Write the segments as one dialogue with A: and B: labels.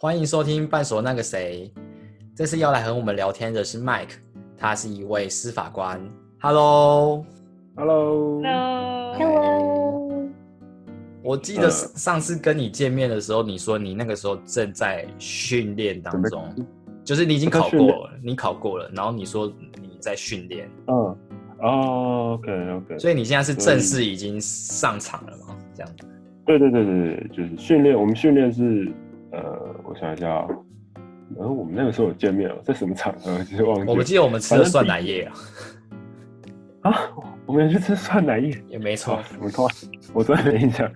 A: 欢迎收听《半所那个谁》。这次要来和我们聊天的是 Mike，他是一位司法官。
B: Hello，Hello，Hello。
A: 我记得上次跟你见面的时候，你说你那个时候正在训练当中，就是你已经考过了，你考过了，然后你说你在训练。
B: 嗯，哦，OK，OK。
A: 所以你现在是正式已经上场了吗？这样子？
B: 对对对对对，就是训练。我们训练是。呃，我想一下，然后我们那个时候有见面了，在什么场合？其实忘记了。
A: 我们记得我们吃的酸奶液啊。
B: 啊，我们去吃酸奶液
A: 也没错。
B: 什么错？我突然没印象。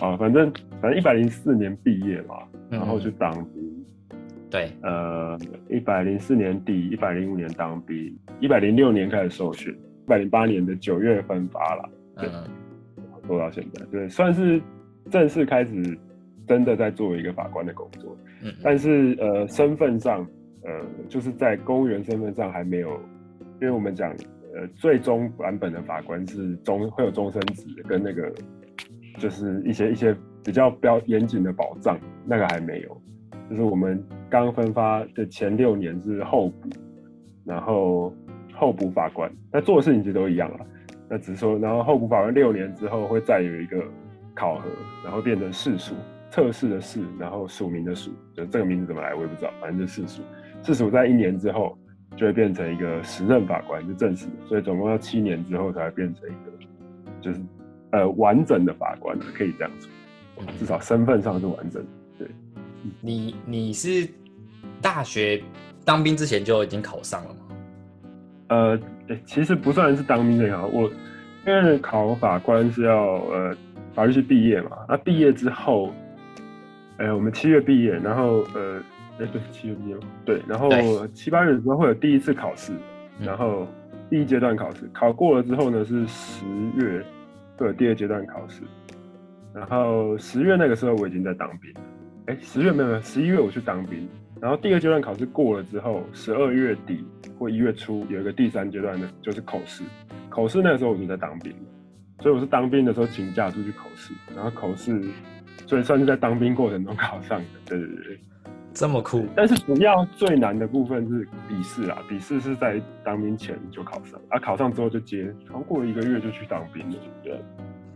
B: 啊，反正反正一百零四年毕业嘛，然后去当兵。
A: 嗯、对。呃，
B: 一百零四年底，一百零五年当兵，一百零六年开始受训，一百零八年的九月分发了。对。做、嗯、到现在，对，算是正式开始。真的在做一个法官的工作，嗯，但是呃，身份上，呃，就是在公务员身份上还没有，因为我们讲，呃，最终版本的法官是终会有终身职跟那个，就是一些一些比较标严谨的保障，那个还没有，就是我们刚分发的前六年是候补，然后候补法官，那做的事情其实都一样了，那只是说，然后候补法官六年之后会再有一个考核，然后变成试属。测试的试，然后署名的署，就这个名字怎么来我也不知道，反正就试署。试署在一年之后就会变成一个时任法官，就正式的，所以总共要七年之后才会变成一个，就是呃完整的法官，可以这样说，至少身份上是完整的。对，
A: 你你是大学当兵之前就已经考上了吗？
B: 呃，其实不算是当兵这样，我因为考法官是要呃法律系毕业嘛，那毕业之后。哎、欸，我们七月毕业，然后呃，哎、欸，对，七月毕业，对，然后七八月的时候会有第一次考试，然后第一阶段考试考过了之后呢，是十月会有第二阶段考试，然后十月那个时候我已经在当兵，哎、欸，十月没有，十一月我去当兵，然后第二阶段考试过了之后，十二月底或一月初有一个第三阶段的，就是口试，口试那个时候我就在当兵，所以我是当兵的时候请假出去口试，然后口试。所以算是在当兵过程中考上的，对对对，
A: 这么酷。
B: 但是主要最难的部分是笔试啊，笔试是在当兵前就考上，啊，考上之后就接，超过了一个月就去当兵了，对。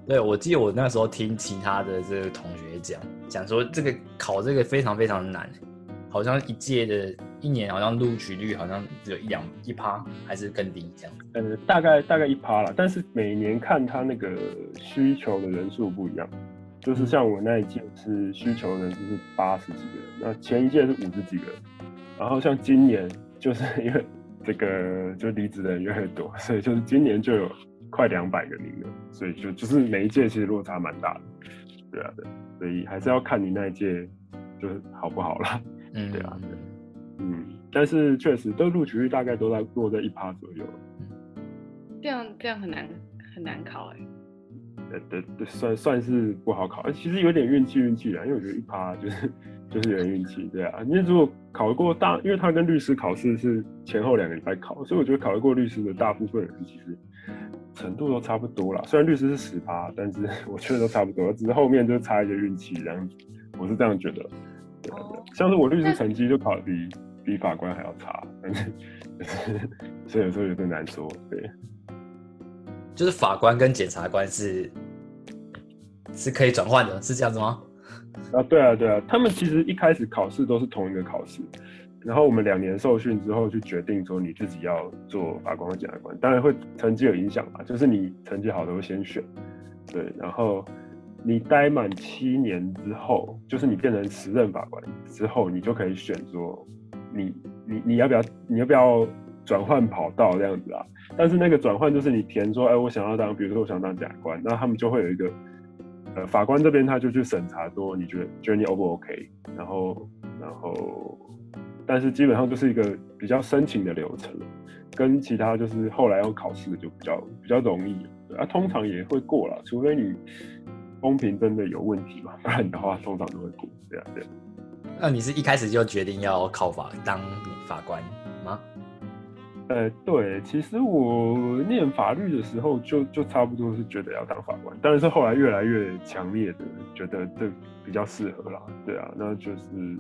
A: 对，我记得我那时候听其他的这个同学讲，讲说这个考这个非常非常难，好像一届的一年好像录取率好像只有一两一趴，还是更低这样。
B: 呃，大概大概一趴啦，但是每年看他那个需求的人数不一样。就是像我那一届是需求人就是八十几个人，那前一届是五十几个人，然后像今年就是 因为这个就离职的人越来越多，所以就是今年就有快两百个名额，所以就就是每一届其实落差蛮大的，对啊对，所以还是要看你那一届就是好不好啦，嗯对啊对，嗯，但是确实都录取率大概都在落在一趴左右，
C: 这样这样很难很难考哎、欸。
B: 呃，对对，算算是不好考，其实有点运气运气啦，因为我觉得一趴就是 就是有点运气，对啊。因为如果考得过大，因为他跟律师考试是前后两个礼拜考，所以我觉得考得过律师的大部分人其实程度都差不多啦。虽然律师是十趴，但是 我觉得都差不多，只是后面就差一些运气这样子，我是这样觉得。对啊，对，像是我律师成绩就考得比比法官还要差，但是 所以有时候有点难说，对。
A: 就是法官跟检察官是是可以转换的，是这样子吗？
B: 啊，对啊，对啊，他们其实一开始考试都是同一个考试，然后我们两年受训之后去决定说你自己要做法官和检察官，当然会成绩有影响嘛，就是你成绩好的会先选，对，然后你待满七年之后，就是你变成时任法官之后，你就可以选说你你你要不要你要不要转换跑道这样子啊？但是那个转换就是你填说，哎、我想要当，比如说我想当检察官，那他们就会有一个，呃，法官这边他就去审查说，你觉得觉得你 O 不 OK？然后，然后，但是基本上就是一个比较申请的流程，跟其他就是后来要考试的就比较比较容易，啊，通常也会过了，除非你公平真的有问题嘛，不然的话通常都会过，对啊，对。
A: 那你是一开始就决定要考法当法官吗？
B: 呃，对，其实我念法律的时候就就差不多是觉得要当法官，但是后来越来越强烈的觉得这比较适合啦。对啊，那就是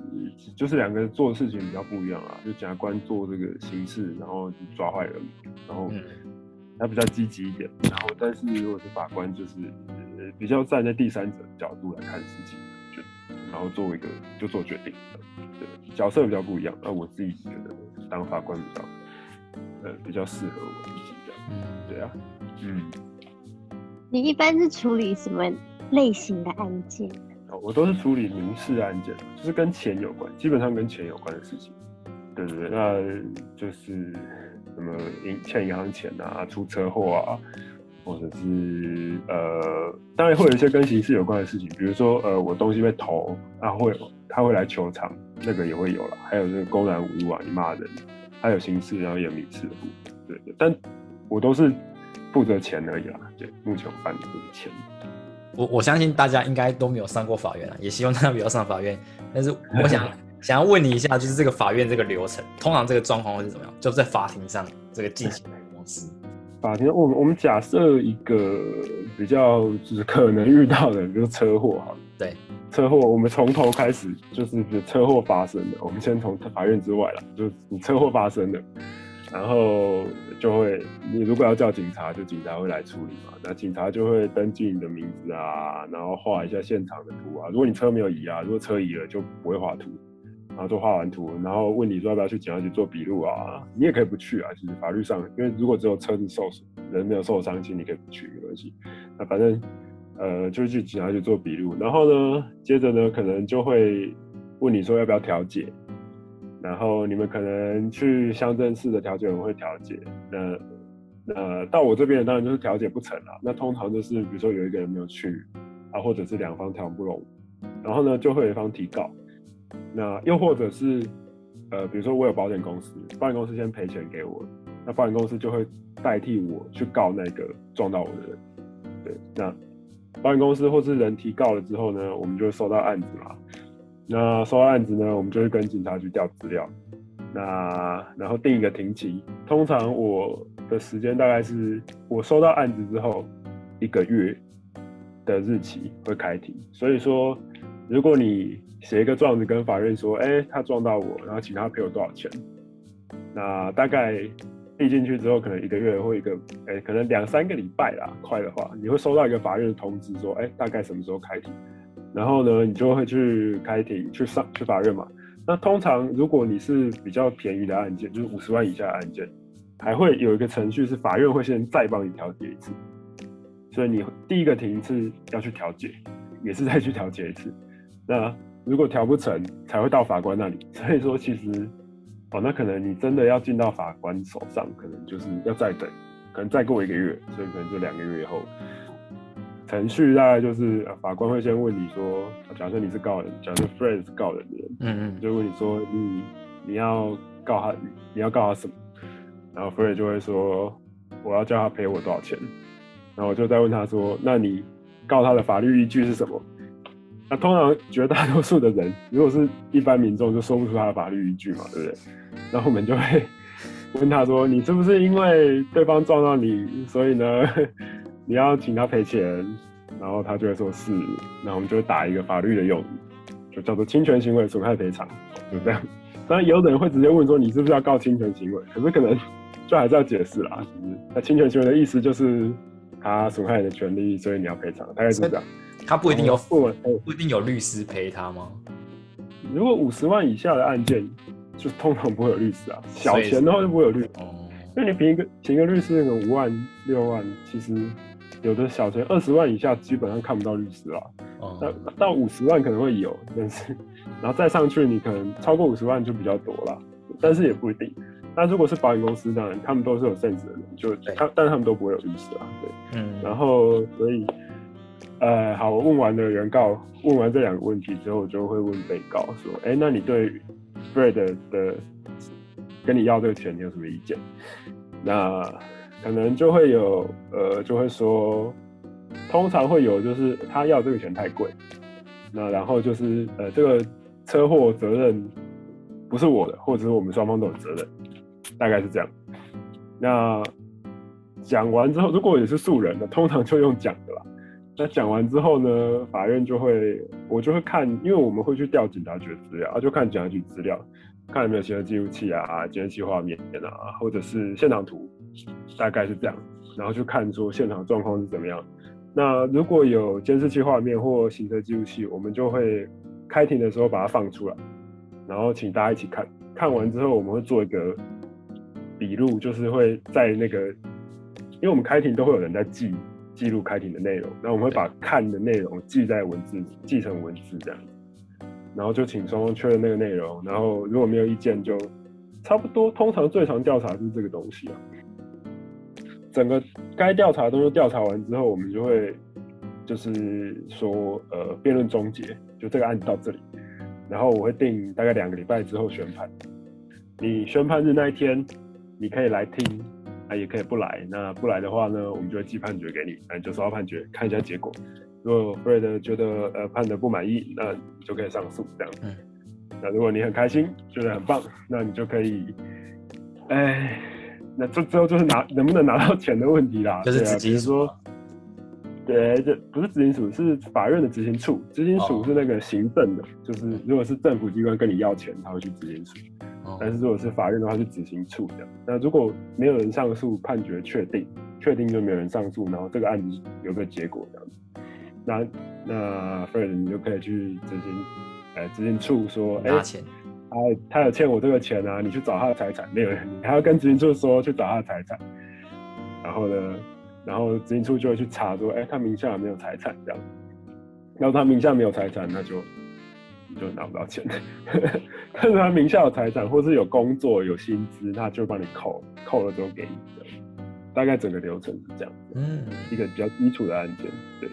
B: 就是两个做的事情比较不一样啊，就检察官做这个刑事，然后抓坏人，然后他比较积极一点，然后但是如果是法官，就是比较站在第三者的角度来看事情，就然后做一个就做决定，对，角色比较不一样。那我自己觉得当法官比较。呃，比较适合我自己的，嗯，对啊，嗯。
D: 你一般是处理什么类型的案件？
B: 哦，我都是处理民事案件，就是跟钱有关，基本上跟钱有关的事情。对对对，那就是什么银欠银行钱啊，出车祸啊，或者是呃，当然会有一些跟刑事有关的事情，比如说呃，我东西被偷，他会他会来求偿，那个也会有了。还有这个公然侮辱啊，你骂人。还有刑事，然后也有民事的部分，对对，但我都是负责钱而已啦。对，目前我办的都是钱。
A: 我我相信大家应该都没有上过法院啊，也希望大家不要上法院。但是我想 想要问你一下，就是这个法院这个流程，通常这个状况会是怎么样？就在法庭上这个进行的模式。
B: 法庭，我们我们假设一个比较就是可能遇到的，就是车祸哈。
A: 对。
B: 车祸，我们从头开始，就是车祸发生的。我们先从法院之外了，就是你车祸发生的，然后就会，你如果要叫警察，就警察会来处理嘛。那警察就会登记你的名字啊，然后画一下现场的图啊。如果你车没有移啊，如果车移了，就不会画图，然后就画完图，然后问你说要不要去警察局做笔录啊。你也可以不去啊，其实法律上，因为如果只有车子受损，人没有受伤，其实你可以不去，没关系。那反正。呃，就去警察局做笔录，然后呢，接着呢，可能就会问你说要不要调解，然后你们可能去乡镇市的调解委员会调解，那那到我这边当然就是调解不成了，那通常就是比如说有一个人没有去啊，或者是两方谈不拢，然后呢就会有一方提告，那又或者是呃，比如说我有保险公司，保险公司先赔钱给我，那保险公司就会代替我去告那个撞到我的人，对，那。保险公司或是人提告了之后呢，我们就会收到案子嘛。那收到案子呢，我们就会跟警察局调资料。那然后定一个庭期。通常我的时间大概是我收到案子之后一个月的日期会开庭。所以说，如果你写一个状子跟法院说，哎、他撞到我，然后请他赔我多少钱，那大概。递进去之后，可能一个月或一个，哎、可能两三个礼拜啦。快的话，你会收到一个法院的通知，说，哎、大概什么时候开庭。然后呢，你就会去开庭，去上去法院嘛。那通常如果你是比较便宜的案件，就是五十万以下的案件，还会有一个程序是法院会先再帮你调解一次。所以你第一个庭次要去调解，也是再去调解一次。那如果调不成，才会到法官那里。所以说，其实。哦，那可能你真的要进到法官手上，可能就是要再等，可能再过一个月，所以可能就两个月后。程序大概就是法官会先问你说，假设你是告人，假设 Fred 是告人的人，嗯嗯，就问你说你你要告他，你要告他什么？然后 Fred 就会说我要叫他赔我多少钱，然后我就再问他说，那你告他的法律依据是什么？那通常绝大多数的人，如果是一般民众，就说不出他的法律依据嘛，对不对？然后我们就会 问他说：“你是不是因为对方撞到你，所以呢，你要请他赔钱？”然后他就会说是。那我们就会打一个法律的用语，就叫做侵权行为损害赔偿，就这样。当然，有的人会直接问说：“你是不是要告侵权行为？”可是可能就还是要解释啦。就是那侵权行为的意思就是他损害你的权利，所以你要赔偿，大概是这样。
A: 他不一定有不不一定有律师陪他吗？
B: 如果五十万以下的案件，就通常不会有律师啊。小钱的话就不会有律师。哦。因为你凭一个请一个律师，那个五万六万，其实有的小钱二十万以下基本上看不到律师啊。哦。到到五十万可能会有，但是然后再上去，你可能超过五十万就比较多了，但是也不一定。那如果是保险公司，当然他们都是有 sense 的人，就他但是他们都不会有律师啊。对。嗯。然后所以。呃，好，我问完了原告，问完这两个问题之后，我就会问被告说：“哎、那你对 Fred 的跟你要这个钱，你有什么意见？”那可能就会有，呃，就会说，通常会有，就是他要这个钱太贵，那然后就是，呃，这个车祸责任不是我的，或者是我们双方都有责任，大概是这样。那讲完之后，如果也是素人的，通常就用讲的啦。那讲完之后呢，法院就会，我就会看，因为我们会去调警察局资料，啊，就看警察局资料，看有没有行车记录器啊、监视器画面啊，或者是现场图，大概是这样，然后就看说现场状况是怎么样。那如果有监视器画面或行车记录器，我们就会开庭的时候把它放出来，然后请大家一起看。看完之后，我们会做一个笔录，就是会在那个，因为我们开庭都会有人在记记录开庭的内容，那我们会把看的内容记在文字，记成文字这样，然后就请双方确认那个内容，然后如果没有意见，就差不多。通常最常调查就是这个东西啊。整个该调查的东西调查完之后，我们就会就是说，呃，辩论终结，就这个案子到这里。然后我会定大概两个礼拜之后宣判。你宣判日那一天，你可以来听，啊，也可以不来。那不来的话呢，我们就会寄判决给你，那你就收到判决，看一下结果。如果 Fred 觉得呃判得不满意，那你就可以上诉这样。嗯。那如果你很开心，觉得很棒，那你就可以，哎。那这之后就是拿能不能拿到钱的问题啦，
A: 就是执行说，
B: 对，这不是执行署，是法院的执行处。执行署是那个行政的，哦、就是如果是政府机关跟你要钱，他会去执行署。哦、但是如果是法院的话，是执行处这样。那如果没有人上诉，判决确定，确定就没有人上诉，然后这个案子有个结果这样子。那那 Fred 你就可以去执行，呃，执行处说，哎。他他有欠我这个钱啊，你去找他的财产，没有人，你还要跟执行处说去找他的财产，然后呢，然后执行处就会去查说，哎、欸，他名下有没有财产这样，然后他名下没有财产，那就你就拿不到钱。但是他名下有财产，或是有工作有薪资，他就帮你扣，扣了之后给你的。大概整个流程是这样，嗯，一个比较基础的案件，对。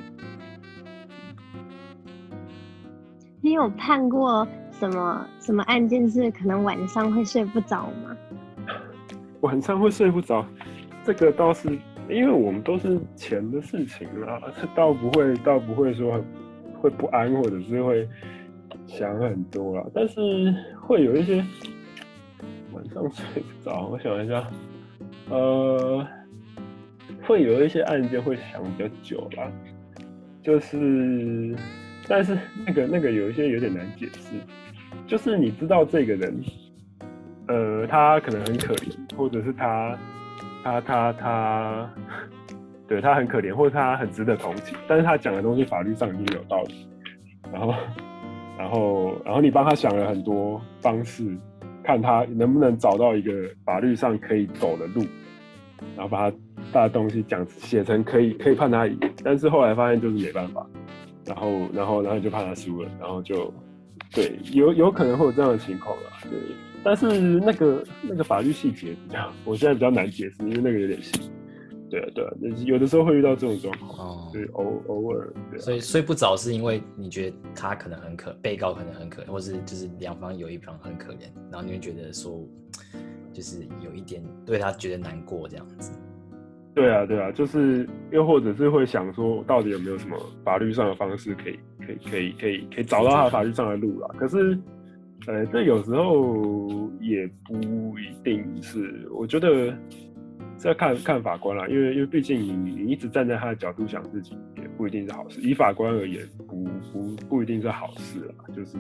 D: 你有判过？什么什么案件是可能晚上会睡不着吗？
B: 晚上会睡不着，这个倒是因为我们都是钱的事情啦，倒不会倒不会说会不安或者是会想很多了，但是会有一些晚上睡不着。我想一下，呃，会有一些案件会想比较久啦，就是但是那个那个有一些有点难解释。就是你知道这个人，呃，他可能很可怜，或者是他，他他他，对他很可怜，或者他很值得同情，但是他讲的东西法律上已经有道理，然后，然后，然后你帮他想了很多方式，看他能不能找到一个法律上可以走的路，然后把他大的东西讲写成可以可以判他赢，但是后来发现就是没办法，然后，然后，然后就判他输了，然后就。对，有有可能会有这样的情况啦。对，但是那个那个法律细节比较，我现在比较难解释，因为那个有点细。对啊，对啊，有的时候会遇到这种状况。哦，对，偶偶尔。对啊，
A: 所以睡不着是因为你觉得他可能很可，被告可能很可，或是就是两方有一方很可怜，然后你会觉得说，就是有一点对他觉得难过这样子。
B: 对啊，对啊，就是又或者是会想说，到底有没有什么法律上的方式可以，可以，可以，可以，可以找到他法律上的路啦。可是，呃，这有时候也不一定是，我觉得是要看看法官啦，因为因为毕竟你你一直站在他的角度想事情，也不一定是好事。以法官而言，不不不一定是好事啦。就是，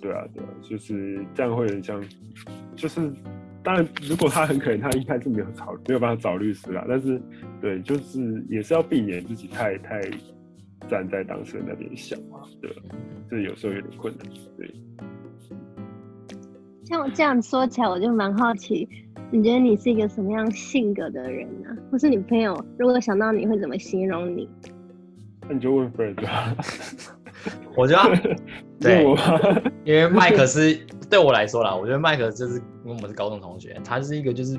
B: 对啊，对啊，就是这样会很像，就是。当然，如果他很可怜，他应该是没有找没有办法找律师啦。但是，对，就是也是要避免自己太太站在当事人那边想嘛，对，这有时候有点困难。对，
D: 像我这样说起来，我就蛮好奇，你觉得你是一个什么样性格的人呢？或是你朋友如果想到你会怎么形容你？
B: 那你就问 Fred
A: 我觉得，对，因为麦克是对我来说啦，我觉得麦克就是因为我们是高中同学，他是一个就是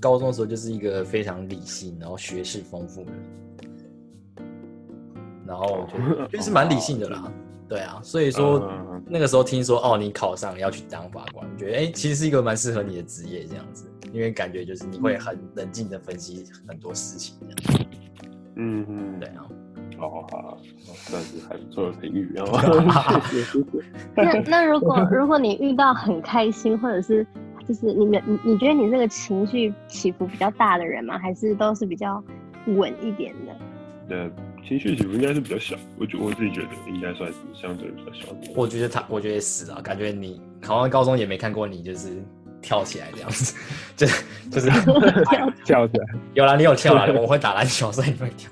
A: 高中的时候就是一个非常理性，然后学识丰富的人，然后我觉得就是蛮理性的啦，对啊，所以说那个时候听说哦，你考上要去当法官，觉得哎，其实是一个蛮适合你的职业这样子，因为感觉就是你会很冷静的分析很多事情这样，
B: 嗯嗯，
A: 对啊。
B: 哦，好，算是还不错的评语，然后谢谢谢谢。
D: 那那如果如果你遇到很开心或者是就是你们，你你觉得你这个情绪起伏比较大的人吗？还是都是比较稳一点的？
B: 对，情绪起伏应该是比较小。我觉我自己觉得应该算是相对比较小。
A: 我觉得他，我觉得是啊，感觉你考完高中也没看过你就是跳起来这样子，就就是
B: 跳 跳起来。
A: 有啦，你有跳啦，我会打篮球，所以你会跳。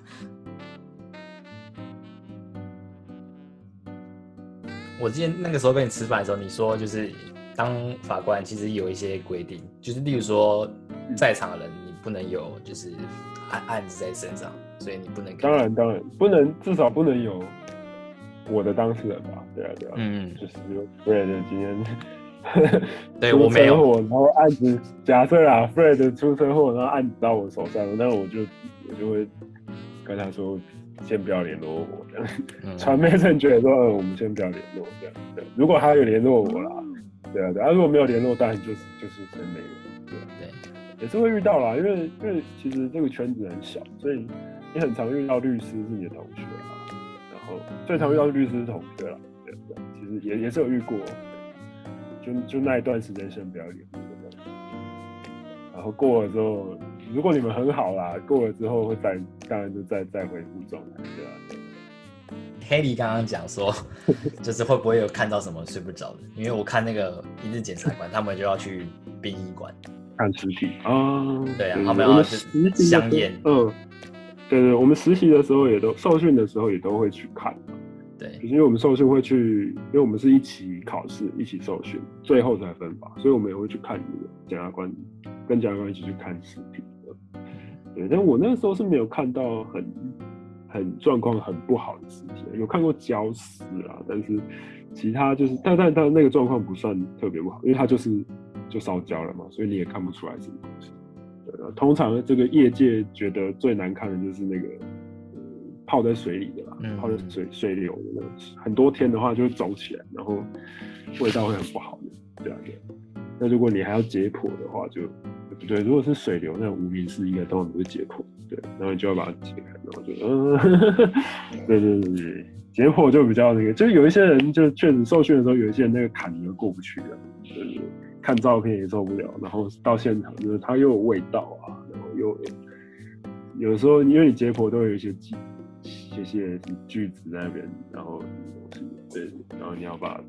A: 我之前那个时候跟你吃饭的时候，你说就是当法官其实有一些规定，就是例如说在场的人你不能有就是案案子在身上，所以你不能。
B: 当然当然不能，至少不能有我的当事人吧？对啊对啊，嗯，就是有 Fred 今天
A: 对我没有，
B: 然后案子假设啊，Fred 出车祸，然后案子到我手上，那我就我就会跟他说。先不要联络我，这样传媒正觉得说，呃，我们先不要联络，这样对。如果他有联络我啦，对啊，对啊。如果没有联络，当然就是就是真没有，对对，也是会遇到啦。因为因为其实这个圈子很小，所以你很常遇到律师是你的同学啊，然后最常遇到律师是同学啦，对对。其实也也是有遇过，就就那一段时间先不要联络，然后过了之后。如果你们很好啦，过了之后会再，当然就再再恢复状态，对啊。
A: 黑莉刚刚讲说，就是会不会有看到什么睡不着的？因为我看那个一日检察官，他们就要去殡仪馆
B: 看尸体啊。
A: 对啊，他们要香烟。
B: 嗯，对对，我们实习的时候也都受训的时候也都会去看。
A: 对，就是
B: 因为我们受训会去，因为我们是一起考试，一起受训，最后才分发，所以我们也会去看检察官，跟检察官一起去看视频的。对，但我那时候是没有看到很很状况很不好的尸体，有看过焦尸啊，但是其他就是，但但但那个状况不算特别不好，因为他就是就烧焦了嘛，所以你也看不出来什么东西。对，通常这个业界觉得最难看的就是那个、呃、泡在水里的啦，嗯、泡在水水流的那个，很多天的话就会肿起来，然后味道会很不好的，对啊对。那如果你还要解剖的话，就。不对，如果是水流，那无名氏应该通常都是解剖，对，然后你就要把它解开，然后就 嗯，对对对对，解剖就比较那个，就有一些人就确实受训的时候，有一些人那个坎就过不去的，就是看照片也受不了，然后到现场就是它又有味道啊，然后又有，有时候因为你解剖都有一些剂，一些句子在那边，然后对，然后你要把，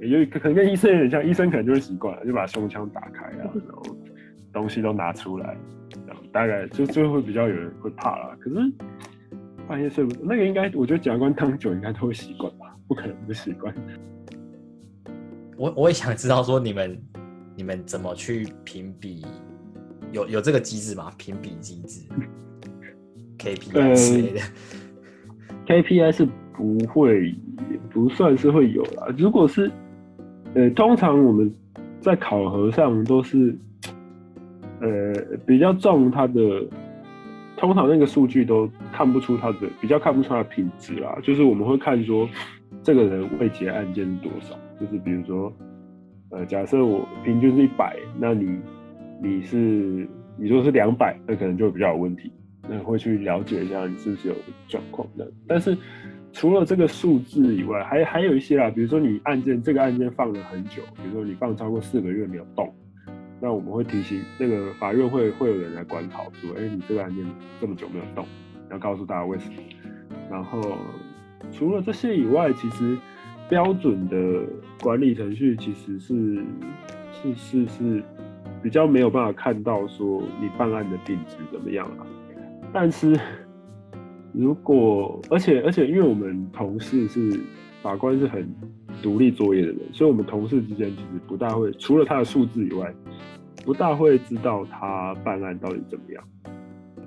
B: 也可能跟医生有点像，医生可能就会习惯了，就把胸腔打开啊，然后。东西都拿出来，这样大概就就会比较有人会怕啦。可是半夜睡不，那个应该我觉得检察官当久应该都会习惯吧，不可能不习惯。
A: 我我也想知道说你们你们怎么去评比，有有这个机制吗？评比机制，KPI 之类的。
B: KPI 是不会，不算是会有啦。如果是呃，通常我们在考核上都是。呃，比较重它的，通常那个数据都看不出它的，比较看不出它的品质啦。就是我们会看说，这个人未结案件是多少。就是比如说，呃，假设我平均是一百，那你你是你说是两百，那可能就比较有问题。那会去了解一下你是不是有状况的。但是除了这个数字以外，还还有一些啦，比如说你案件这个案件放了很久，比如说你放超过四个月没有动。那我们会提醒那个法院会会有人来观考，说，哎、你这个案件这么久没有动，要告诉大家为什么。然后除了这些以外，其实标准的管理程序其实是是是是比较没有办法看到说你办案的品质怎么样啊。但是如果而且而且因为我们同事是法官是很独立作业的人，所以我们同事之间其实不大会除了他的数字以外。不大会知道他办案到底怎么样，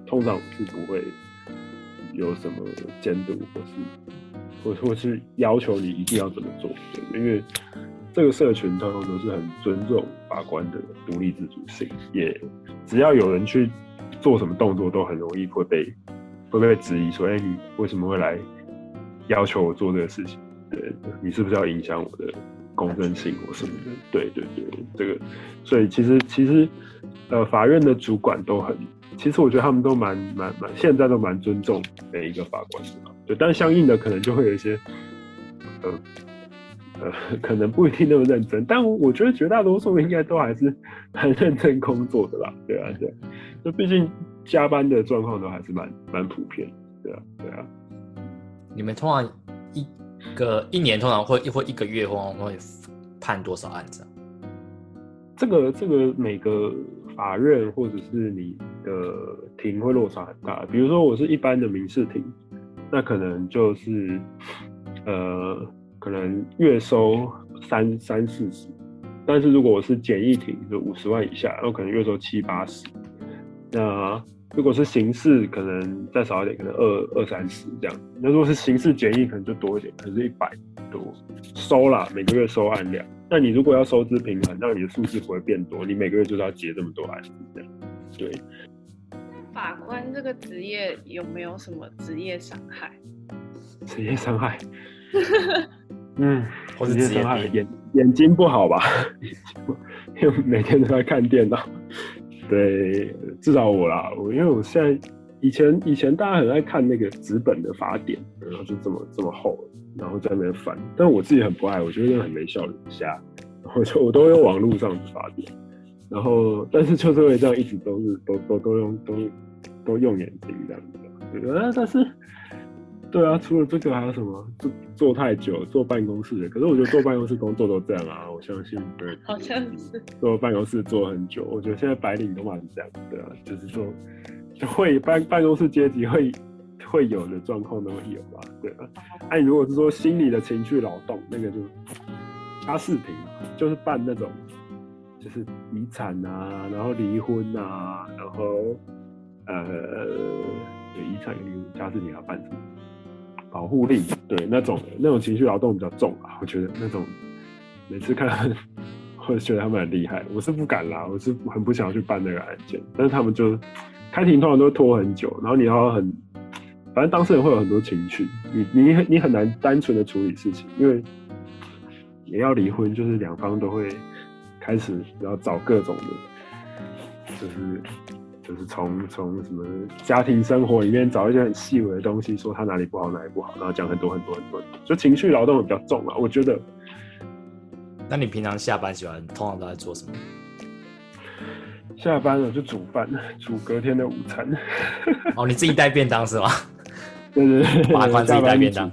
B: 通常是不会有什么监督，或是或或是要求你一定要怎么做，因为这个社群通常都是很尊重法官的独立自主性，也只要有人去做什么动作，都很容易会被会被质疑说，哎、你为什么会来要求我做这个事情？对，你是不是要影响我的？公正性或什么的，对对对，这个，所以其实其实，呃，法院的主管都很，其实我觉得他们都蛮蛮蛮，现在都蛮尊重每一个法官的，对，但相应的可能就会有一些，呃，呃，可能不一定那么认真，但我觉得绝大多数应该都还是很认真工作的啦。对啊，对，就毕竟加班的状况都还是蛮蛮普遍。对啊，对啊。
A: 你们通常一个一年通常会或一个月会会判多少案子啊？
B: 这个这个每个法院或者是你的庭会落差很大。比如说我是一般的民事庭，那可能就是呃。可能月收三三四十，但是如果我是简易庭，就五十万以下，那可能月收七八十。那如果是形式，可能再少一点，可能二二三十这样。那如果是形式简易，可能就多一点，可能是一百多收啦，每个月收按量。那你如果要收支平衡，那你的数字不会变多，你每个月就是要结这么多案子这样。对。
C: 法官这个职业有没有什么职业伤害？
B: 职业伤害。嗯，
A: 或者直接
B: 眼眼睛不好吧？因为每天都在看电脑。对，至少我啦，我因为我现在以前以前大家很爱看那个纸本的法典，然后就这么这么厚，然后在那边翻。但我自己很不爱，我觉得很没效率，瞎。然后就我都用网络上的法典，然后但是就是会这样一直都是都都都用都都用眼睛这样子。但是。对啊，除了这个还有什么？坐坐太久，坐办公室的。可是我觉得坐办公室工作都这样啊，我相信对。
C: 好像是。
B: 坐办公室坐很久，我觉得现在白领都蛮这样，对啊，就是说，就会办办公室阶级会会有的状况都会有吧，对啊。哎、啊，如果是说心理的情绪劳动，那个就家事庭，就是办那种，就是遗产啊，然后离婚啊，然后呃，对，遗产离婚，家事庭要办什么？保护令，对，那种那种情绪劳动比较重啊，我觉得那种每次看会觉得他们很厉害，我是不敢啦，我是很不想要去办那个案件，但是他们就开庭通常都拖很久，然后你要很，反正当事人会有很多情绪，你你你很难单纯的处理事情，因为也要离婚，就是两方都会开始要找各种的，就是。就是从从什么家庭生活里面找一些很细微的东西，说他哪里不好，哪里不好，然后讲很多很多很多，就情绪劳动比较重啊。我觉得。
A: 那你平常下班喜欢通常都在做什么？
B: 下班了就煮饭，煮隔天的午餐。
A: 哦，你自己带便当是吗？
B: 对对对，
A: 麻烦自己带便当。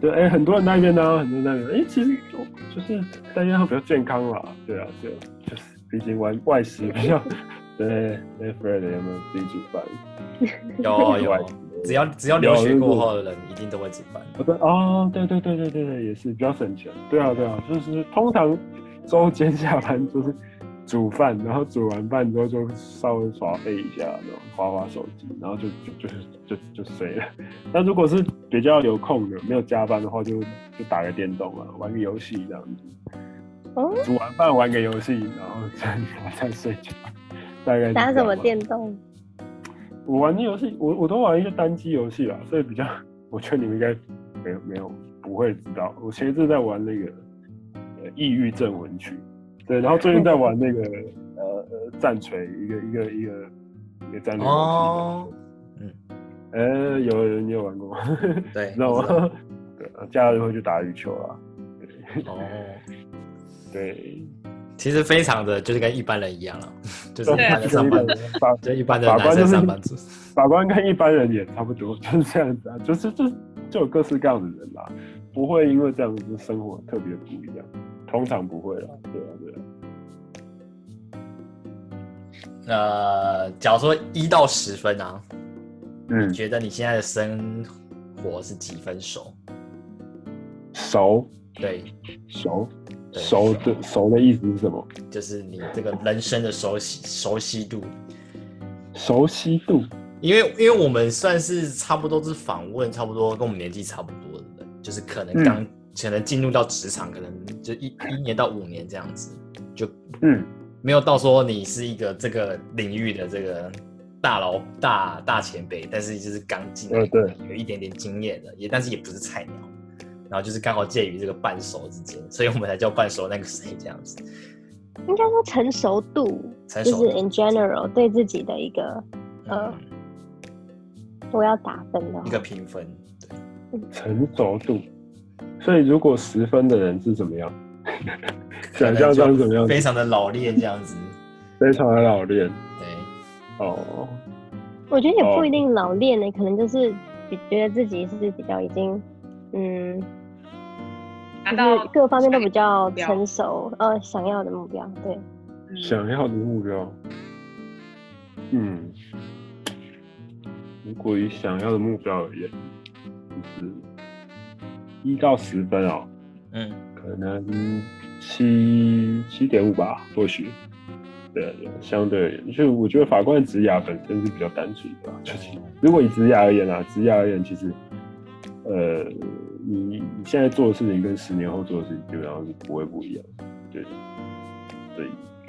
B: 对，哎、欸，很多人带便当，很多人带便当。哎、欸，其实就就是带便当比较健康啦。对啊，对啊，就是毕竟玩外食比较。对，那 Fred 有没有自己煮饭？
A: 有有，只要只要留学过后的人，一定都会煮饭。
B: 对哦，对对对对对对，也是比较省钱。对啊对啊，就是通常周间下班就是煮饭，然后煮完饭之后就稍微耍废一下，然后划划手机，然后就就就就就就睡了。那如果是比较有空的，没有加班的话，就就打个电动啊，玩个游戏这样子。哦。煮完饭玩个游戏，然后再再睡觉。大概
D: 打什么电动？
B: 我玩的游戏，我我都玩一些单机游戏啦，所以比较，我觉得你们应该没有没有不会知道。我前一阵在玩那个呃《抑郁症文曲》，对，然后最近在玩那个呃呃战锤，一个一个一个一个战略游戏。哦，嗯，哎、欸，有人你有玩过吗？
A: 对，
B: 知道吗？对，假日会去打羽球啊。对哦，对。
A: 其实非常的就是跟一般人一样了，就是一般的上班法，就一般的男生上班族。
B: 法官跟一般人也差不多，就是这样子啊，就是就就有各式各样的人啦，不会因为这样子生活特别不一样，通常不会啦，对啊对啊。
A: 呃，假如说一到十分啊，
B: 嗯，
A: 你觉得你现在的生活是几分熟？
B: 熟？
A: 对，
B: 熟。熟的熟的意思是什么？
A: 就是你这个人生的熟悉熟悉度，
B: 熟悉度。
A: 因为因为我们算是差不多是访问，差不多跟我们年纪差不多的人，就是可能刚、嗯、可能进入到职场，可能就一一年到五年这样子，就嗯，没有到说你是一个这个领域的这个大佬大大前辈，但是就是刚进来，对，有一点点经验的，也但是也不是菜鸟。然后就是刚好介于这个半熟之间，所以我们才叫半熟那个谁这样子。
D: 应该说成熟度，
A: 成熟度
D: 就是 in general 对自己的一个呃，我要打分的
A: 一个评分。对，
B: 成熟度，所以如果十分的人是怎么样？想象中怎么样？
A: 非常的老练这样子，
B: 非常的老练。对，
A: 哦，
D: 我觉得也不一定老练呢、欸，可能就是觉得自己是比较已经，嗯，就是各方面都比较成熟，呃，想要的目标，对，
B: 想要的目标，嗯，如果以想要的目标而言，就是一到十分哦，嗯。可能七七点五吧，或许，对，对，相对，就我觉得法官的职涯本身是比较单纯的，就是如果以职涯而言啊，职涯而言，其实，呃，你你现在做的事情跟十年后做的事情基本上是不会不一样，对，所以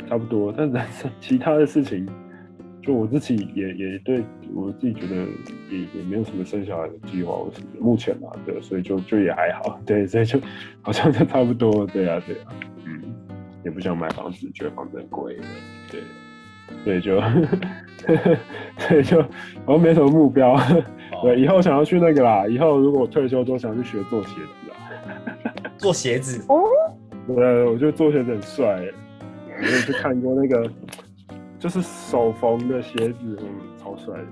B: 差不多，但是 其他的事情。就我自己也也对我自己觉得也也没有什么生小孩的计划，我是目前嘛，对，所以就就也还好，对，所以就好像就差不多，对啊，对啊，嗯，也不想买房子，觉得房子很贵，对，所以就，所以就好像没什么目标，对，以后想要去那个啦，以后如果我退休都想去学做鞋子啊，
A: 做鞋子
D: 哦，
B: 对，我觉得做鞋子很帅，我也去看过那个。就是手缝的鞋子，嗯，超帅的。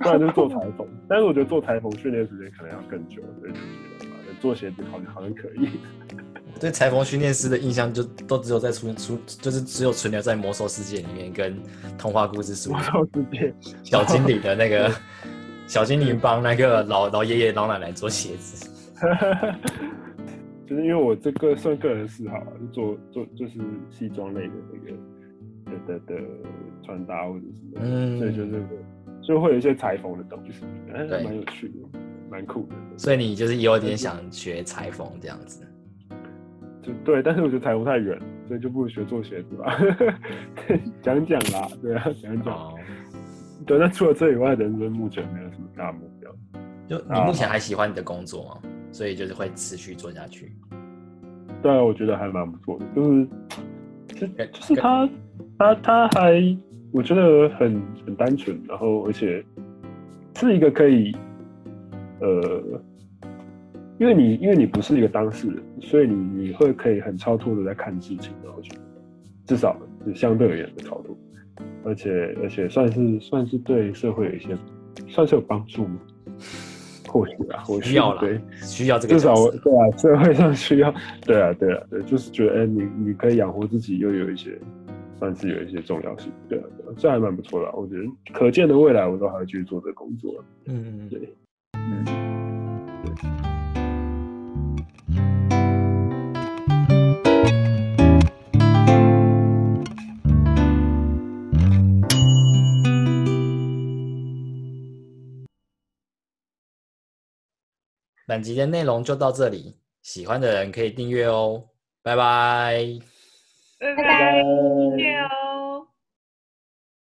B: 不然就是做裁缝，但是我觉得做裁缝训练时间可能要更久，所以就觉得做鞋子好像好像可以。
A: 对裁缝训练师的印象就都只有在出出，就是只有存留在魔兽世界里面跟童话故事书。
B: 魔兽世界
A: 小精灵的那个 小精灵帮那个老老爷爷老奶奶做鞋子。
B: 就是因为我这个算个人嗜好，就做做就是西装类的那个。的的穿搭或者是，嗯，所以就是会就会有一些裁缝的东西，哎，蛮有趣的，蛮酷的。
A: 所以你就是有点想学裁缝这样子，
B: 就对，但是我觉得裁缝太远，所以就不如学做鞋子吧。讲讲啦，对啊，讲讲。哦、对，那除了这以外，人生目前没有什么大目标。
A: 就你目前还喜欢你的工作吗？所以就是会持续做下去。
B: 对啊，我觉得还蛮不错的，就是就就是他。他他还我觉得很很单纯，然后而且是一个可以，呃，因为你因为你不是一个当事人，所以你你会可以很超脱的在看事情，然后去至少是相对而言的超脱，而且而且算是算是对社会有一些算是有帮助吗？或许啊，或许
A: 需要
B: 对，
A: 需要这个
B: 至少对啊，社会上需要对啊对啊对，就是觉得哎、欸，你你可以养活自己，又有一些。算是有一些重要性，对啊，对啊，这还蛮不错的。我觉得可见的未来，我都还会继续做这个工作。嗯嗯，对，
A: 本集的内容就到这里，喜欢的人可以订阅哦，拜拜。
C: 拜拜，谢谢哦。